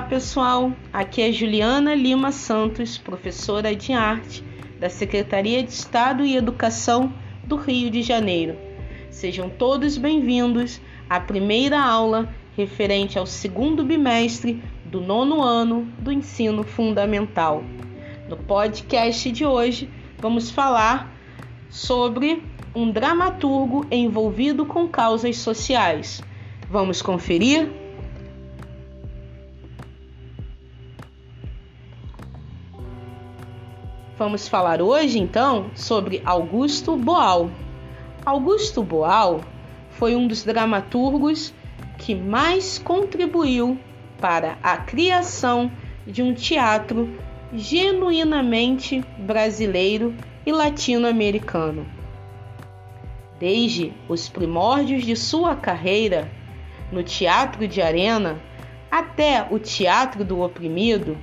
Olá pessoal, aqui é Juliana Lima Santos, professora de arte da Secretaria de Estado e Educação do Rio de Janeiro. Sejam todos bem-vindos à primeira aula referente ao segundo bimestre do nono ano do ensino fundamental. No podcast de hoje, vamos falar sobre um dramaturgo envolvido com causas sociais. Vamos conferir? Vamos falar hoje então sobre Augusto Boal. Augusto Boal foi um dos dramaturgos que mais contribuiu para a criação de um teatro genuinamente brasileiro e latino-americano. Desde os primórdios de sua carreira no teatro de arena até o teatro do oprimido,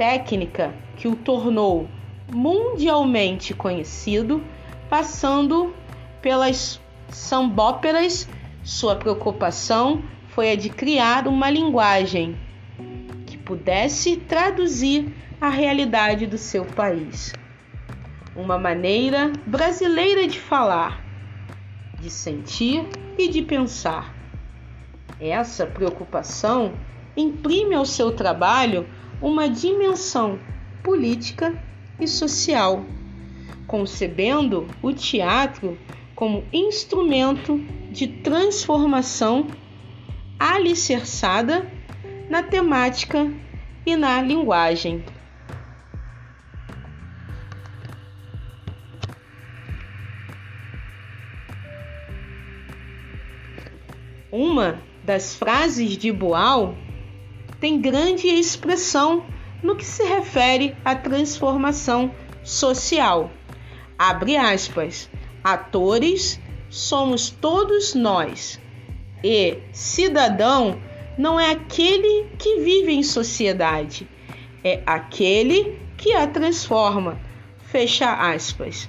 técnica que o tornou mundialmente conhecido, passando pelas sambóperas, sua preocupação foi a de criar uma linguagem que pudesse traduzir a realidade do seu país. Uma maneira brasileira de falar, de sentir e de pensar. Essa preocupação imprime ao seu trabalho uma dimensão política e social, concebendo o teatro como instrumento de transformação alicerçada na temática e na linguagem. Uma das frases de Boal tem grande expressão no que se refere à transformação social. Abre aspas. Atores somos todos nós. E cidadão não é aquele que vive em sociedade, é aquele que a transforma. Fecha aspas.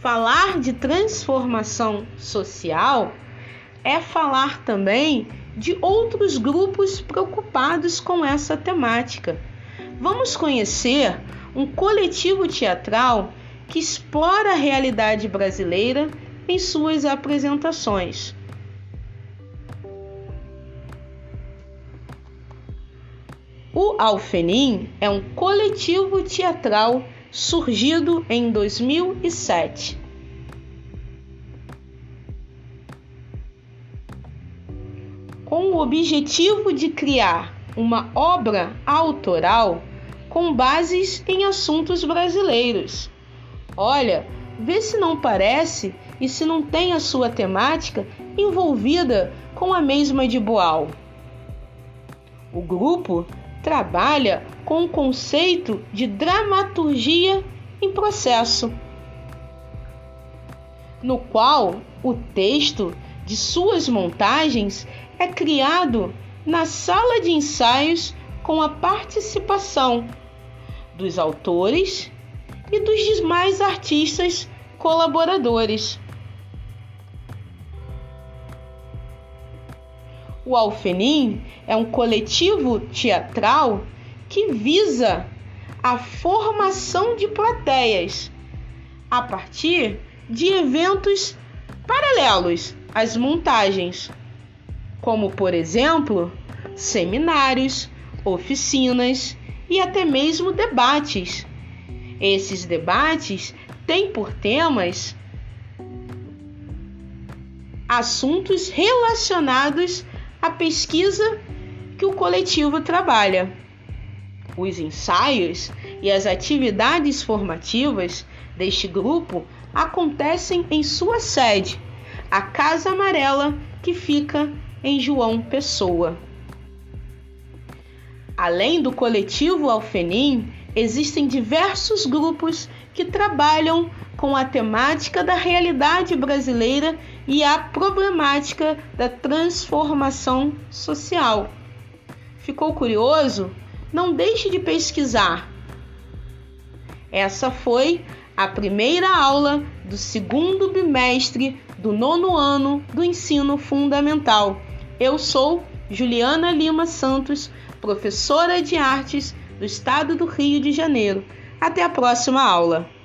Falar de transformação social é falar também de outros grupos preocupados com essa temática. Vamos conhecer um coletivo teatral que explora a realidade brasileira em suas apresentações. O Alfenim é um coletivo teatral surgido em 2007 com o objetivo de criar uma obra autoral com bases em assuntos brasileiros. Olha, vê se não parece e se não tem a sua temática envolvida com a mesma de Boal. O grupo trabalha com o conceito de dramaturgia em processo, no qual o texto de suas montagens é criado na sala de ensaios com a participação dos autores e dos demais artistas colaboradores. O Alfenim é um coletivo teatral que visa a formação de plateias a partir de eventos paralelos às montagens como, por exemplo, seminários, oficinas e até mesmo debates. Esses debates têm por temas assuntos relacionados à pesquisa que o coletivo trabalha. Os ensaios e as atividades formativas deste grupo acontecem em sua sede, a Casa Amarela, que fica em João Pessoa. Além do coletivo Alfenim, existem diversos grupos que trabalham com a temática da realidade brasileira e a problemática da transformação social. Ficou curioso? Não deixe de pesquisar. Essa foi a primeira aula do segundo bimestre do nono ano do ensino fundamental. Eu sou Juliana Lima Santos, professora de artes do estado do Rio de Janeiro. Até a próxima aula!